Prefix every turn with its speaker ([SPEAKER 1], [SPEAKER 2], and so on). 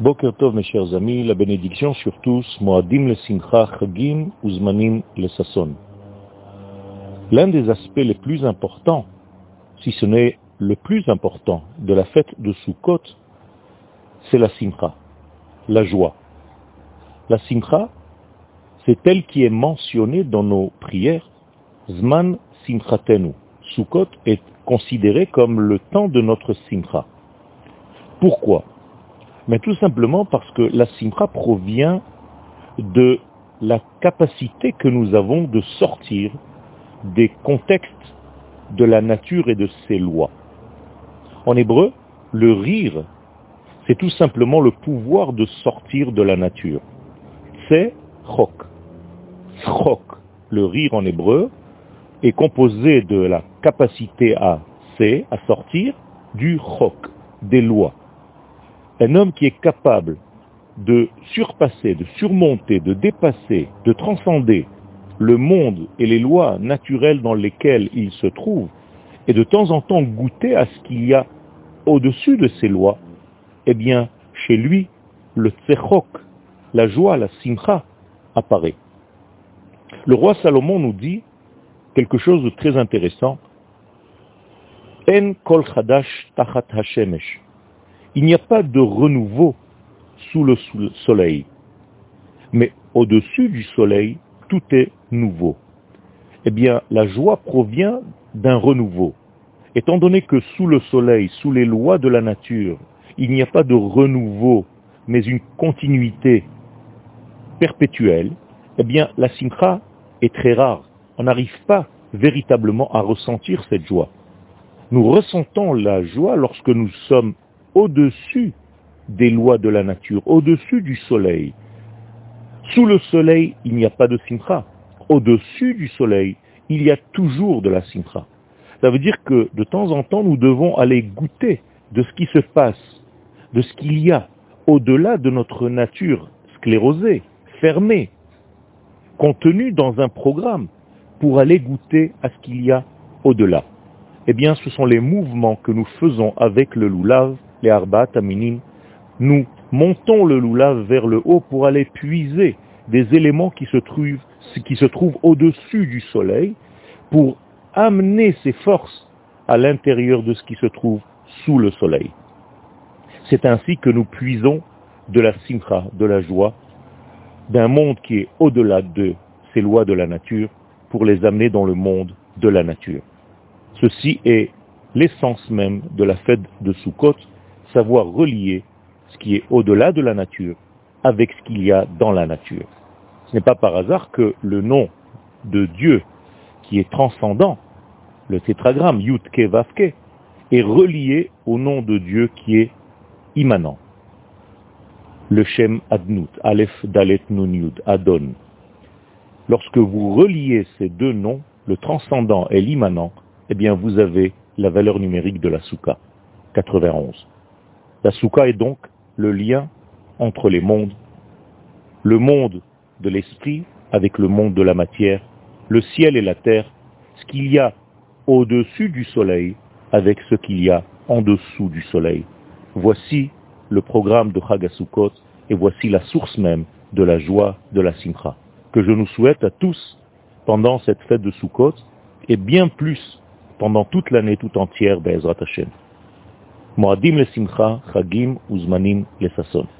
[SPEAKER 1] Boker Tov, mes chers amis, la bénédiction sur tous, Moadim le Simcha Chagim Uzmanim le Sasson. L'un des aspects les plus importants, si ce n'est le plus important de la fête de Sukkot, c'est la Simcha, la joie. La Simcha, c'est elle qui est mentionnée dans nos prières, Zman Simchatenu. Sukkot est considéré comme le temps de notre Simcha. Pourquoi? Mais tout simplement parce que la simra provient de la capacité que nous avons de sortir des contextes de la nature et de ses lois. En hébreu, le rire, c'est tout simplement le pouvoir de sortir de la nature. C'est chok. Chok, le rire en hébreu, est composé de la capacité à c'est, à sortir, du chok, des lois. Un homme qui est capable de surpasser, de surmonter, de dépasser, de transcender le monde et les lois naturelles dans lesquelles il se trouve, et de temps en temps goûter à ce qu'il y a au-dessus de ces lois, eh bien, chez lui, le tsechok, la joie, la simcha, apparaît. Le roi Salomon nous dit quelque chose de très intéressant. En kol il n'y a pas de renouveau sous le soleil. Mais au-dessus du soleil, tout est nouveau. Eh bien, la joie provient d'un renouveau. Étant donné que sous le soleil, sous les lois de la nature, il n'y a pas de renouveau, mais une continuité perpétuelle, eh bien, la simcha est très rare. On n'arrive pas véritablement à ressentir cette joie. Nous ressentons la joie lorsque nous sommes au-dessus des lois de la nature, au-dessus du soleil. Sous le soleil, il n'y a pas de simcha. Au-dessus du soleil, il y a toujours de la simcha. Ça veut dire que de temps en temps, nous devons aller goûter de ce qui se passe, de ce qu'il y a au-delà de notre nature sclérosée, fermée, contenue dans un programme, pour aller goûter à ce qu'il y a au-delà. Eh bien, ce sont les mouvements que nous faisons avec le loulav les Arba, Taminim, nous montons le loulav vers le haut pour aller puiser des éléments qui se trouvent, qui se trouvent au-dessus du soleil pour amener ces forces à l'intérieur de ce qui se trouve sous le soleil. C'est ainsi que nous puisons de la simcha, de la joie, d'un monde qui est au-delà de ces lois de la nature, pour les amener dans le monde de la nature. Ceci est l'essence même de la fête de Sukkot, savoir relier ce qui est au-delà de la nature avec ce qu'il y a dans la nature. Ce n'est pas par hasard que le nom de Dieu qui est transcendant, le tétragramme Yutke Vavke, est relié au nom de Dieu qui est immanent. Le Shem Adnut, Aleph Dalet Nun Yud, Adon. Lorsque vous reliez ces deux noms, le transcendant et l'immanent, eh bien vous avez la valeur numérique de la Souka, 91. La soukha est donc le lien entre les mondes, le monde de l'esprit avec le monde de la matière, le ciel et la terre, ce qu'il y a au-dessus du soleil avec ce qu'il y a en dessous du soleil. Voici le programme de Chagasukot et voici la source même de la joie de la Simcha, que je nous souhaite à tous pendant cette fête de Sukkot et bien plus pendant toute l'année tout entière, Hashem. מועדים לשמחה, חגים וזמנים לששון.